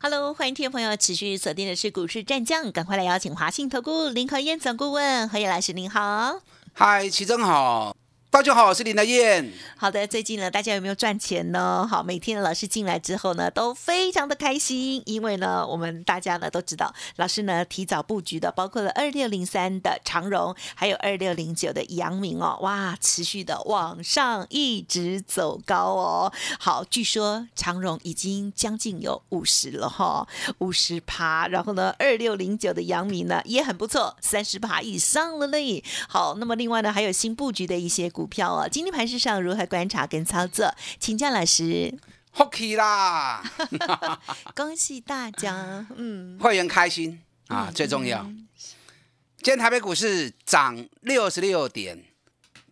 Hello，欢迎听众朋友持续锁定的是股市战将，赶快来邀请华信投顾林和燕总顾问何燕老师，您好。嗨，齐正好。大家好，我是林德燕。好的，最近呢，大家有没有赚钱呢？好，每天老师进来之后呢，都非常的开心，因为呢，我们大家呢都知道，老师呢提早布局的，包括了二六零三的长荣，还有二六零九的阳明哦，哇，持续的往上一直走高哦。好，据说长荣已经将近有五十了哈，五十趴。然后呢，二六零九的阳明呢也很不错，三十趴以上了嘞。好，那么另外呢，还有新布局的一些股。票哦，今天盘市上如何观察跟操作？请教老师。OK 啦，恭喜大家，嗯，会员开心啊，最重要。今天台北股市涨六十六点，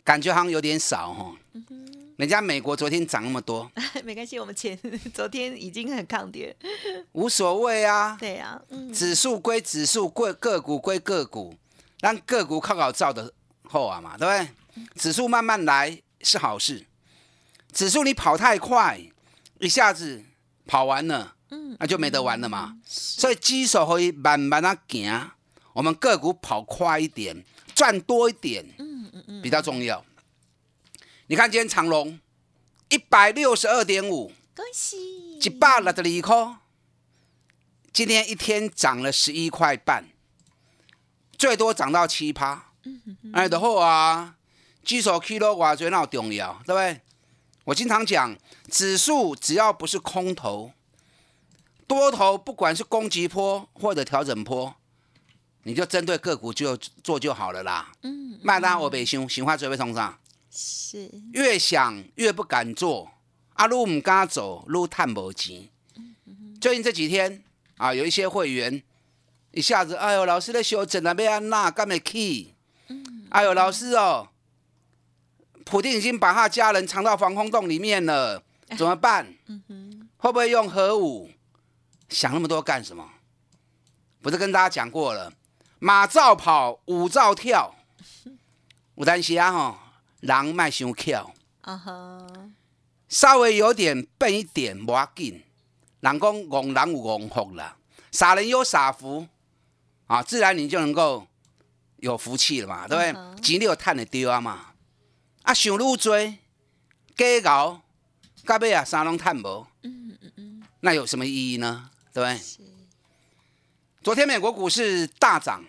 感觉好像有点少哈。人家美国昨天涨那么多，没关系，我们前昨天已经很抗跌，无所谓啊。对呀，指数归指数，归个股归个股，让个股靠靠照的后啊嘛，对不对？指数慢慢来是好事，指数你跑太快，一下子跑完了，嗯，那就没得玩了嘛。所以基手可以慢慢的行，我们个股跑快一点，赚多一点，嗯嗯嗯，比较重要。你看今天长隆一百六十二点五，恭喜，一百六十二块，今天一天涨了十一块半，最多涨到七趴，哎的好啊。基手 kilo 哇，最那重要，对不对？我经常讲，指数只要不是空头，多头不管是攻击坡或者调整坡，你就针对个股就做就好了啦。嗯，麦当我北想，想话最会冲上，是越想越不敢做，阿路唔敢走，路探无钱。最近这几天啊，有一些会员一下子，哎呦，老师的修整了要安那，干没去？哎呦，老师哦。普京已经把他家人藏到防空洞里面了，怎么办？会不会用核武？想那么多干什么？不是跟大家讲过了，马照跑，舞照跳。有担心啊吼，人卖伤巧。啊哈，稍微有点笨一点，无要紧。人讲戆人有戆福啦，傻人有傻福啊，自然你就能够有福气了嘛，对不对？钱你有赚的丢啊嘛。啊，想愈多，假搞，到尾啊，啥拢探无，嗯嗯嗯，那有什么意义呢？对不对？昨天美国股市大涨，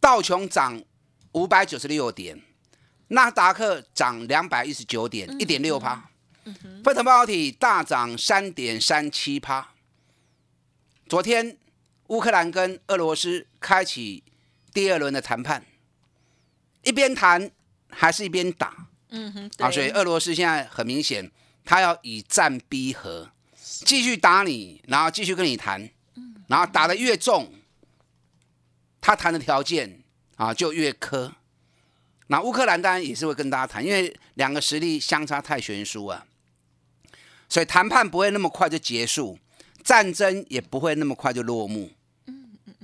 道琼涨五百九十六点，纳达克涨两百一十九点，一点六趴，费城半导体大涨三点三七趴。昨天乌克兰跟俄罗斯开启第二轮的谈判，一边谈。还是一边打，嗯哼，啊，所以俄罗斯现在很明显，他要以战逼和，继续打你，然后继续跟你谈，然后打的越重，他谈的条件啊就越苛。那乌克兰当然也是会跟大家谈，因为两个实力相差太悬殊啊，所以谈判不会那么快就结束，战争也不会那么快就落幕。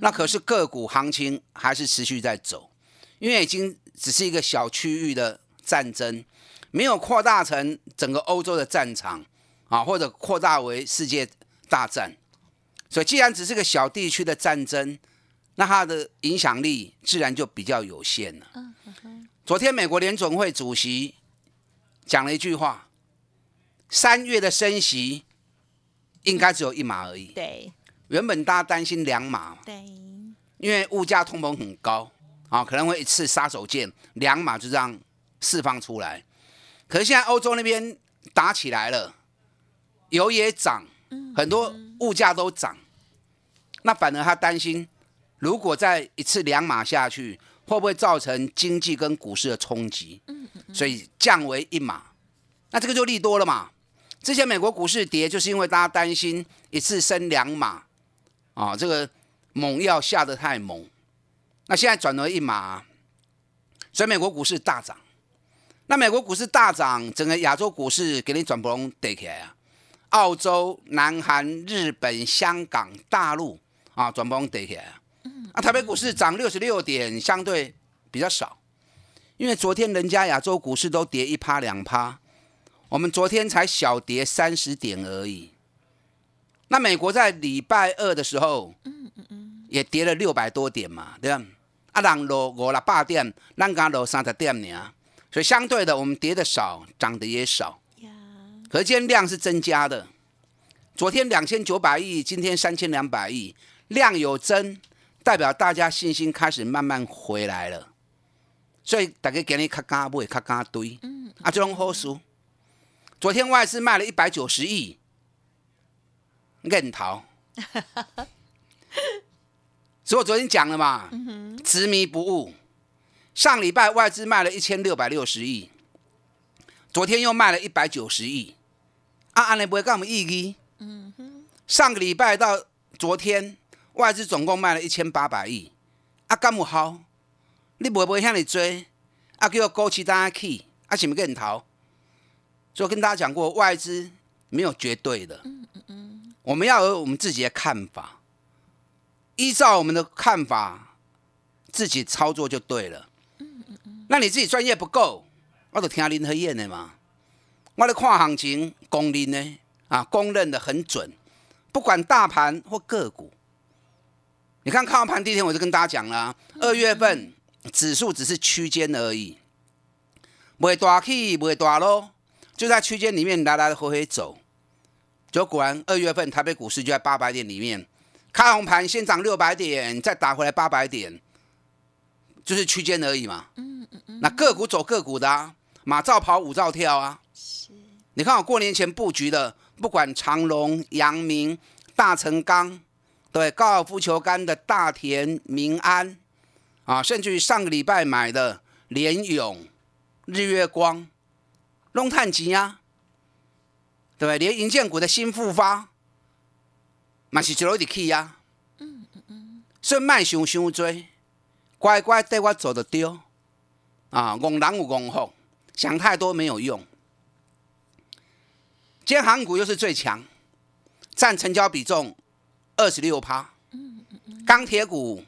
那可是个股行情还是持续在走，因为已经。只是一个小区域的战争，没有扩大成整个欧洲的战场啊，或者扩大为世界大战。所以，既然只是个小地区的战争，那它的影响力自然就比较有限了。昨天，美国联总会主席讲了一句话：三月的升息应该只有一码而已。对，原本大家担心两码，对，因为物价通膨很高。啊，可能会一次杀手锏，两码就这样释放出来。可是现在欧洲那边打起来了，油也涨，很多物价都涨。那反而他担心，如果再一次两码下去，会不会造成经济跟股市的冲击？所以降为一码，那这个就利多了嘛。之前美国股市跌，就是因为大家担心一次升两码，啊，这个猛药下得太猛。那现在转为一码，所以美国股市大涨。那美国股市大涨，整个亚洲股市给你转不拢跌起来啊！澳洲、南韩、日本、香港、大陆啊，转不拢跌起来啊！啊，台北股市涨六十六点，相对比较少，因为昨天人家亚洲股市都跌一趴两趴，我们昨天才小跌三十点而已。那美国在礼拜二的时候，嗯嗯嗯，也跌了六百多点嘛，对吧？啊，人落五六百点，咱刚落三十点呢，所以相对的，我们跌的少，涨的也少。可今天量是增加的，昨天两千九百亿，今天三千两百亿，量有增，代表大家信心开始慢慢回来了。所以大家今日较敢买，较敢堆，嗯，啊，这种好事。昨天外资卖了一百九十亿。认逃，所以我昨天讲了嘛，执迷不悟。上礼拜外资卖了一千六百六十亿，昨天又卖了一百九十亿，啊，安尼不会干我们意义？上个礼拜到昨天外资总共卖了一千八百亿，啊，干有好？你不会向你追？啊，叫高期大家去，啊，是不是认逃？所以我跟大家讲过，外资没有绝对的。我们要有我们自己的看法，依照我们的看法自己操作就对了。那你自己专业不够，我就听林和燕的嘛。我的看行情公认呢啊，公认的很准，不管大盘或个股。你看看完盘第一天我就跟大家讲了，二月份指数只是区间而已，不会大起，不会大落，就在区间里面来来回回走。就果然，二月份台北股市就在八百点里面，开红盘先涨六百点，再打回来八百点，就是区间而已嘛。嗯嗯嗯。那个股走个股的啊，马照跑，舞照跳啊。是。你看我过年前布局的，不管长隆、阳明、大成钢，对高尔夫球杆的大田、民安，啊，甚至于上个礼拜买的联勇、日月光、龙探吉啊。对不对？连银建股的新复发，嘛是走一点去呀。嗯嗯嗯。所以卖想想追，乖乖对我走的丢。啊，拱狼有拱后，想太多没有用。今天航股又是最强，占成交比重二十六趴。钢铁股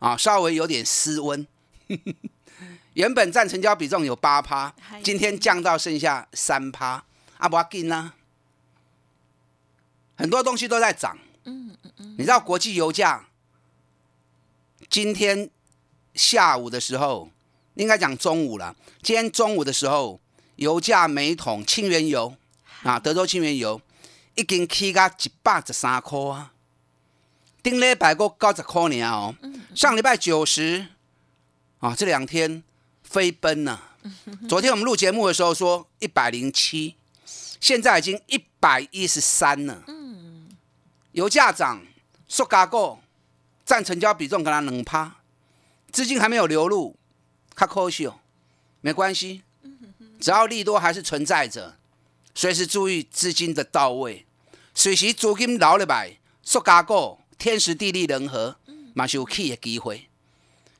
啊，稍微有点失温。原本占成交比重有八趴，今天降到剩下三趴。啊，不要紧啊。很多东西都在涨，嗯嗯嗯，你知道国际油价今天下午的时候，应该讲中午了。今天中午的时候，油价每桶清原油啊，德州清原油已经起到一百十三块啊，顶礼拜过九十块呢哦，上礼拜九十啊，这两天飞奔呢。昨天我们录节目的时候说一百零七，现在已经一百一十三了。油价涨，塑加股占成交比重可能两趴，资金还没有流入，较可惜哦。没关系，只要利多还是存在着，随时注意资金的到位，随时资金留了来，塑加股天时地利人和，嘛是有起的机会。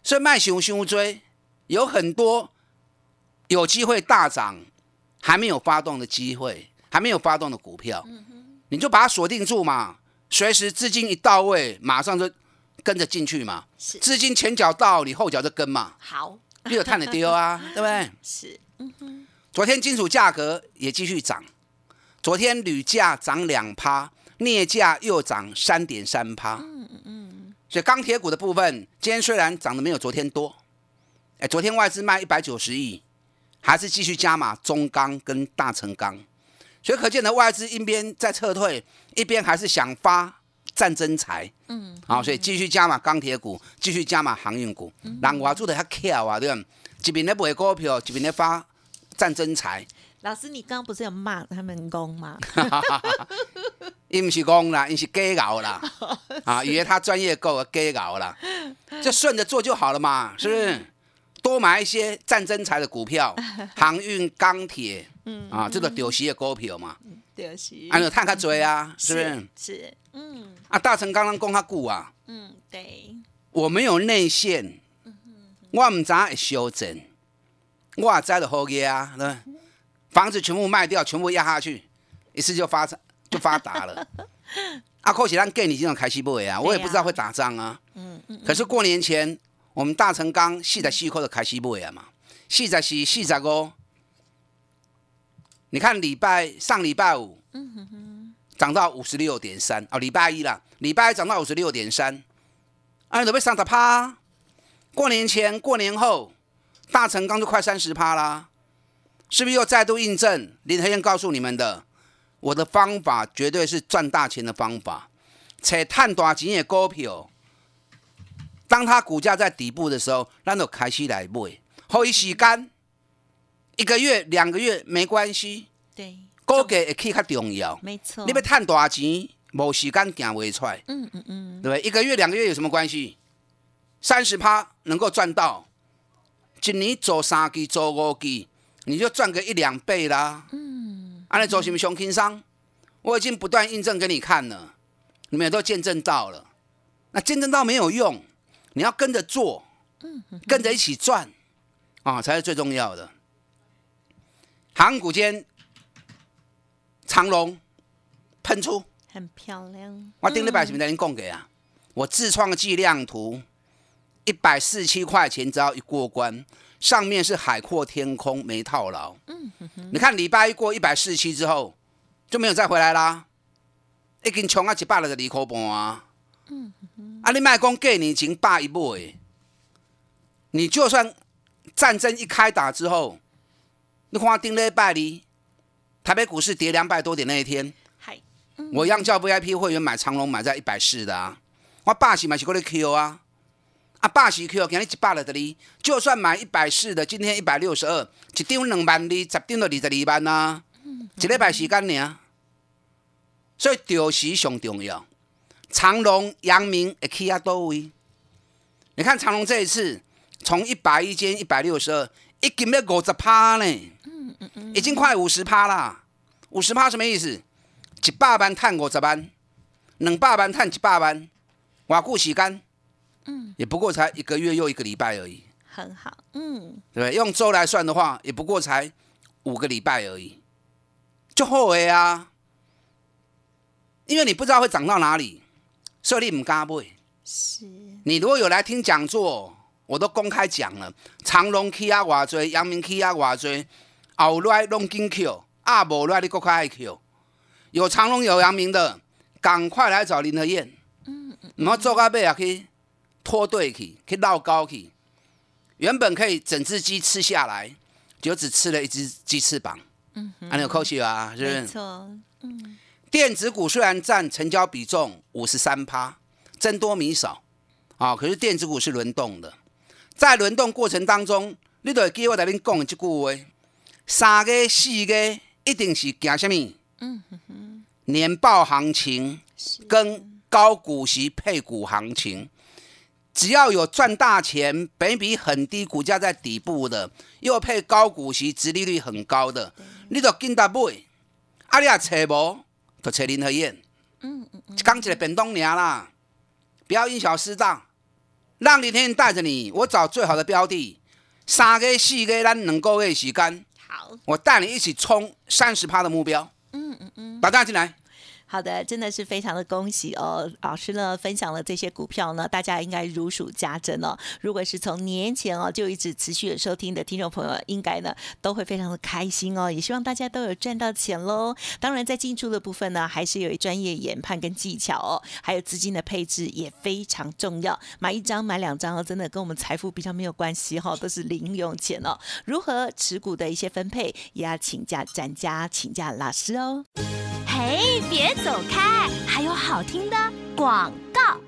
所以卖熊熊追，有很多有机会大涨，还没有发动的机会，还没有发动的股票，你就把它锁定住嘛。随时资金一到位，马上就跟着进去嘛。是，资金前脚到，你后脚就跟嘛。好，你有探的丢啊，对不对？是，嗯哼。昨天金属价格也继续涨，昨天铝价涨两趴，镍价又涨三点三趴。嗯嗯嗯。所以钢铁股的部分，今天虽然涨得没有昨天多，哎，昨天外资卖一百九十亿，还是继续加码中钢跟大成钢。所以可见的外资一边在撤退，一边还是想发战争财。嗯，好，所以继续加码钢铁股，继续加码航运股。人外做的还巧啊，对吧？一边在买股票，一边在发战争财。老师，你刚刚不是有骂他们公吗？伊不是公啦，伊是假搞啦。啊，以为他专业够，假搞啦，就顺着做就好了嘛，是不是？多买一些战争财的股票，航运、钢铁。嗯啊，这个丢息的股票嘛，丢息，还有探看追啊，是不是？是，嗯。啊，大成刚刚讲较久啊，嗯，对。我没有内线，我唔知会修正，哇，栽的后耶啊，对，房子全部卖掉，全部压下去，一次就发就发达了。啊，扣起让给你这种开西不啊，我也不知道会打仗啊。嗯嗯。可是过年前，我们大成刚四十四块的开西不啊嘛，四十四、四十五。你看礼拜上礼拜五，嗯哼哼，涨到五十六点三哦，礼拜一啦，礼拜一涨到五十六点三，啊，准备上十趴。过年前、过年后，大成钢就快三十趴啦，是不是又再度印证林和燕告诉你们的？我的方法绝对是赚大钱的方法，且探大钱的股票，当它股价在底部的时候，咱就开始来买，后一时间。一个月、两个月没关系，对，估计会去较重要，没错。你要赚大钱，无时间行未出来，嗯嗯嗯，对不对？一个月、两个月有什么关系？三十趴能够赚到，一年做三季、做五季，你就赚个一两倍啦。嗯，安尼做什么熊轻商？我已经不断印证给你看了，你们也都见证到了。那见证到没有用，你要跟着做，嗯，跟着一起赚啊，才是最重要的。航股间，长龙喷出，很漂亮。我顶礼拜什么在您供给啊？我自创计量图，一百四十七块钱，只要一过关，上面是海阔天空，没套牢。嗯哼哼。你看礼拜一过一百四十七之后，就没有再回来啦。已经冲啊一百了的离口半啊。嗯哼。啊，你卖讲给你经百一倍，你就算战争一开打之后。你看顶礼拜二，台北股市跌两百多点那一天，我央叫 VIP 会员买长龙买在一百四的啊，我霸喜买是过来 Q 啊，啊霸喜 Q 今日一百了的哩，就算买一百四的，今天一百六十二，一张两万二，十张就二十二万呐，一礼拜时间呢，所以调时上重要，长隆、阳明会去啊多位？你看长隆这一次从一百一间一百六十二。已经要五十趴呢，已经快五十趴啦。五十趴什么意思？一百班探五十班，两百班探一百班，瓦固洗干，嗯，也不过才一个月又一个礼拜而已。很好，嗯，对用周来算的话，也不过才五个礼拜而已，就后悔啊。因为你不知道会涨到哪里，所以你唔敢买。是，你如果有来听讲座。我都公开讲了，长隆 K 啊瓦追，阳明起啊偌济，后来拢紧扣啊无来你搁较爱扣。有长隆有阳明的，赶快来找林和燕。嗯嗯。做到尾啊去拖队去，去闹高去。原本可以整只鸡吃下来，就只吃了一只鸡翅膀。嗯哼。还有口气啊，是不是？没错。嗯。电子股虽然占成交比重五十三趴，增多米少啊，可是电子股是轮动的。在轮动过程当中，你都会记我在边讲的这句话：三个、四个一定是行什么？嗯哼哼，年报行情跟高股息配股行情，只要有赚大钱、本比很低、股价在底部的，又配高股息、殖利率很高的，你就跟他买。啊，你也找无，就找林和燕。嗯嗯嗯，刚起来变东娘啦，不要因小失大。让李天带着你，我找最好的标的，三个四个，咱两个月时间，好，我带你一起冲三十趴的目标。嗯嗯嗯，把大家进来。好的，真的是非常的恭喜哦！老师呢分享了这些股票呢，大家应该如数家珍哦。如果是从年前哦就一直持续的收听的听众朋友，应该呢都会非常的开心哦。也希望大家都有赚到钱喽。当然，在进出的部分呢，还是有专业研判跟技巧哦，还有资金的配置也非常重要。买一张、买两张哦，真的跟我们财富比较没有关系哈，都是零用钱哦。如何持股的一些分配，也要请教专家，请教老师哦。哎，别走开，还有好听的广告。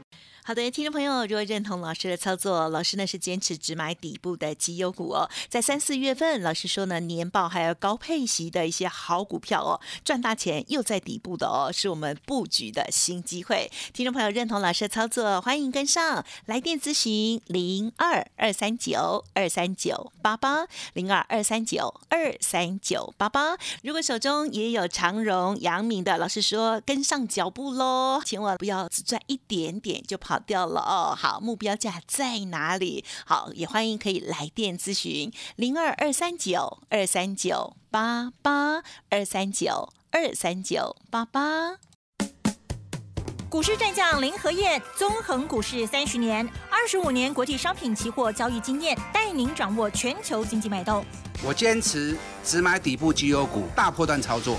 好的，听众朋友，如果认同老师的操作，老师呢是坚持只买底部的绩优股哦。在三四月份，老师说呢，年报还有高配息的一些好股票哦，赚大钱又在底部的哦，是我们布局的新机会。听众朋友认同老师的操作，欢迎跟上，来电咨询零二二三九二三九八八零二二三九二三九八八。如果手中也有长荣、阳明的，老师说跟上脚步喽，千万不要只赚一点点就跑。掉了哦。好，目标价在哪里？好，也欢迎可以来电咨询零二二三九二三九八八二三九二三九八八。股市战将林和燕，纵横股市三十年，二十五年国际商品期货交易经验，带您掌握全球经济脉动。我坚持只买底部绩优股，大波段操作。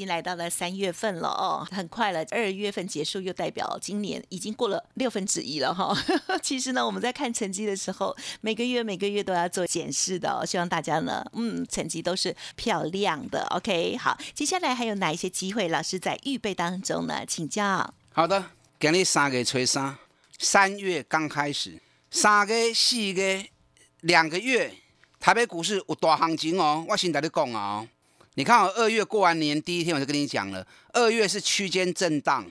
已经来到了三月份了哦，很快了，二月份结束又代表今年已经过了六分之一了哈。其实呢，我们在看成绩的时候，每个月每个月都要做检视的哦。希望大家呢，嗯，成绩都是漂亮的。OK，好，接下来还有哪一些机会？老师在预备当中呢？请教。好的，给你三个吹三，三月刚开始，三个四个两个月，台北股市有大行情哦。我先跟你讲啊。你看，我二月过完年第一天，我就跟你讲了，二月是区间震荡，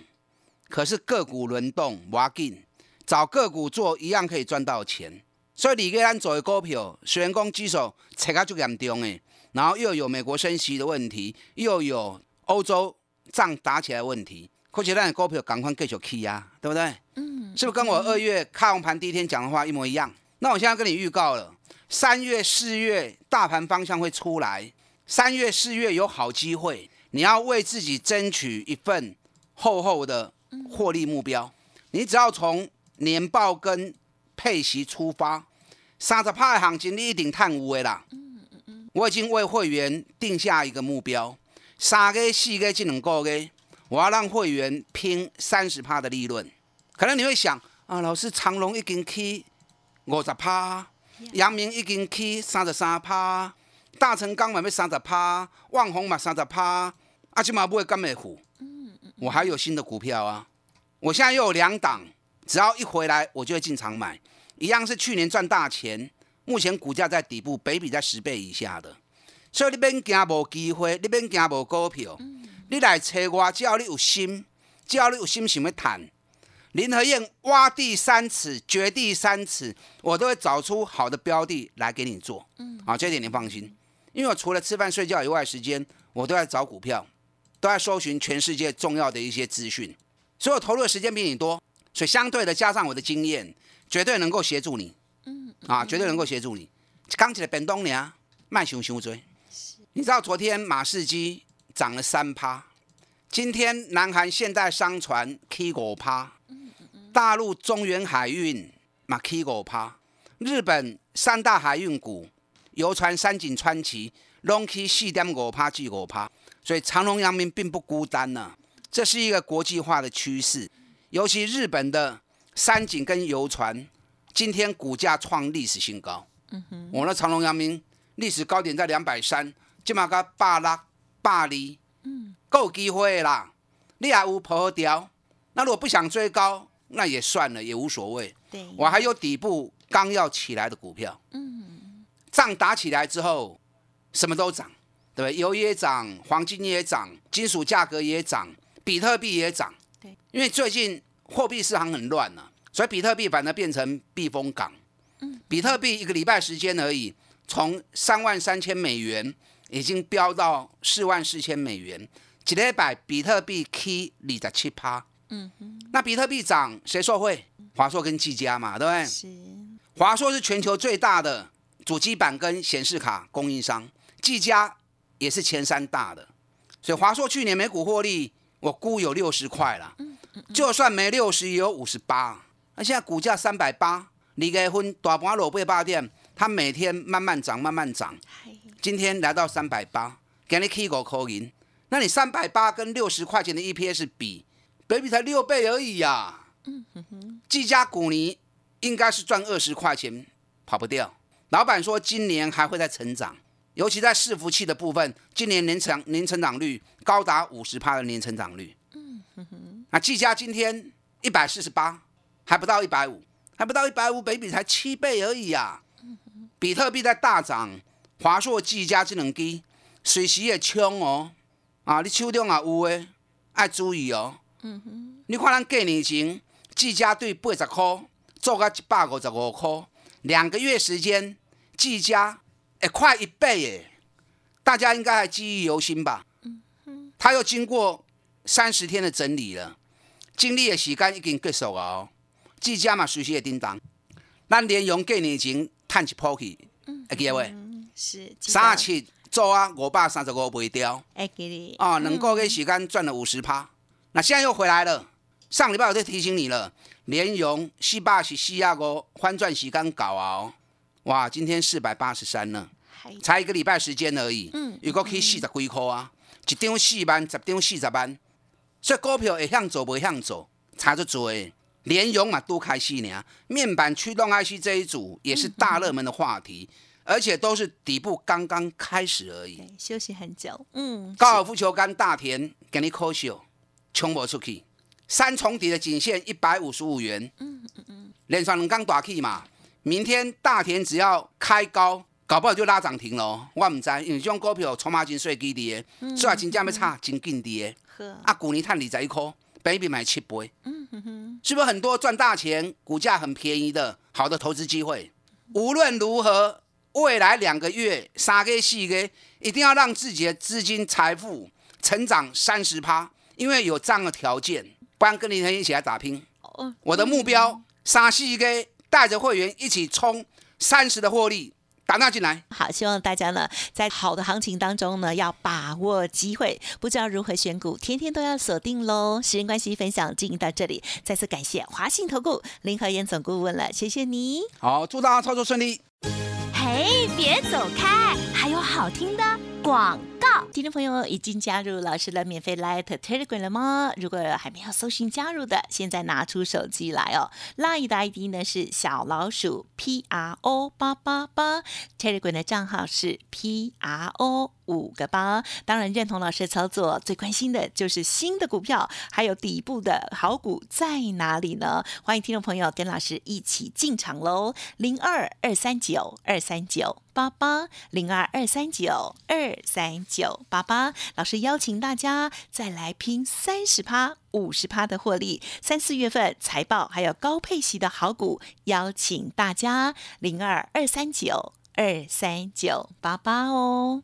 可是个股轮动，挖进找个股做一样可以赚到钱。所以你给咱做的股票，虽然讲指数切卡就严重诶，然后又有美国升息的问题，又有欧洲仗打起来的问题，可是咱的股票赶快继续起啊，对不对？嗯，是不是跟我二月开完盘第一天讲的话一模一样？那我现在跟你预告了，三月、四月大盘方向会出来。三月、四月有好机会，你要为自己争取一份厚厚的获利目标。你只要从年报跟配息出发，三十趴的行情你一定探五的啦。我已经为会员定下一个目标，三个、四个这两个月，我要让会员拼三十趴的利润。可能你会想啊，老师长隆已经起五十趴，阳明已经起三十三趴。大成钢买要三十趴，万宏买三十趴，阿起码不会干美股。我还有新的股票啊，我现在又有两档，只要一回来我就会进场买，一样是去年赚大钱，目前股价在底部，北比在十倍以下的，所以你免惊无机会，你免惊无股票，你来找我，只要你有心，只要你有心想要谈，林和燕挖地三尺，掘地三尺，我都会找出好的标的来给你做。嗯，好，这点你放心。因为我除了吃饭睡觉以外时间，我都在找股票，都在搜寻全世界重要的一些资讯，所以我投入的时间比你多，所以相对的加上我的经验，绝对能够协助你，嗯，啊，绝对能够协助你。刚起来本东年卖熊熊追，你知道昨天马士基涨了三趴，今天南韩现代商船 K 五趴，大陆中原海运马 K 五趴，日本三大海运股。游船三井川崎拢起四点五趴至五趴，所以长隆、阳明并不孤单呢。这是一个国际化的趋势，尤其日本的三井跟游船，今天股价创历史新高。嗯哼，我那长隆、阳明历史高点在两百三，今嘛个百六、百二，嗯，够机会啦。你也有破掉，那如果不想追高，那也算了，也无所谓。对，我还有底部刚要起来的股票。嗯。仗打起来之后，什么都涨，对不对？油也涨，黄金也涨，金属价格也涨，比特币也涨。对，因为最近货币市场很乱啊，所以比特币反而变成避风港。嗯，比特币一个礼拜时间而已，从三万三千美元已经飙到四万四千美元，几礼拜比特币 K 二十七趴。嗯哼，那比特币涨，谁受惠？华硕跟技嘉嘛，对不对？是，华硕是全球最大的。主机板跟显示卡供应商，技嘉也是前三大的，所以华硕去年每股获利我估有六十块了，就算没六十也有五十八，那现在股价三百八，离个分大盘落八八点，它每天慢慢涨慢慢涨，今天来到三百八，给你 K 股扣银，那你三百八跟六十块钱的 EPS 比，北比才六倍而已呀。嗯哼哼技嘉股你应该是赚二十块钱跑不掉。老板说今年还会再成长，尤其在伺服器的部分，今年年成年成长率高达五十趴的年成长率。嗯那技嘉今天一百四十八，还不到一百五，还不到一百五，北比才七倍而已呀。比特币在大涨，华硕、技嘉这两机随时也冲哦。啊，你手中也有诶，爱注意哦。嗯哼你看咱过年前，技嘉对八十块做到一百五十五块，两个月时间，技嘉诶快一倍耶，大家应该还记忆犹新吧？他又经过三十天的整理了，经历的时间已经结束了哦。技嘉嘛，随时会叮当。咱连用过年前探一波去，会记得未？是三十七做啊，五百三十五卖掉。哎，给你哦，两个月时间赚了五十趴，那现在又回来了。上礼拜我就提醒你了，连用四百是四啊五翻转时间搞啊哦，哇，今天四百八十三呢，才一个礼拜时间而已。嗯，如果可以四十几块啊，一张四万，十张四十万，所以股票会向走不向走，差就多。连用嘛都开始呢，面板驱动 IC 这一组也是大热门的话题。而且都是底部刚刚开始而已，休息很久。嗯，高尔夫球杆大田给你扣秀，冲不出去。三重底的颈线一百五十五元。嗯嗯嗯，连上两刚大 K 嘛，明天大田只要开高，搞不好就拉涨停喽。我唔知，因为这种股票筹码真碎基的，所以真正要差真紧的。呵，啊，股年探二十一块，比比买七倍。嗯哼哼，是不是很多赚大钱、股价很便宜的好的投资机会？无论如何。未来两个月、三个、四个，一定要让自己的资金财富成长三十趴，因为有这样的条件，不然跟你一起来打拼。我的目标三四个，带着会员一起冲三十的获利。打纳进来，好，希望大家呢在好的行情当中呢要把握机会，不知道如何选股，天天都要锁定喽。时间关系，分享进行到这里，再次感谢华信投顾林和燕总顾问了，谢谢你。好，祝大家操作顺利。嘿，别走开，还有好听的广听众朋友已经加入老师的免费 Light Telegram 了吗？如果还没有搜寻加入的，现在拿出手机来哦。Light 的 ID 呢是小老鼠 P R O 八八八，Telegram 的账号是 P R O。五个八，当然认同老师的操作，最关心的就是新的股票，还有底部的好股在哪里呢？欢迎听众朋友跟老师一起进场喽！零二二三九二三九八八，零二二三九二三九八八，老师邀请大家再来拼三十趴、五十趴的获利。三四月份财报还有高配息的好股，邀请大家零二二三九二三九八八哦。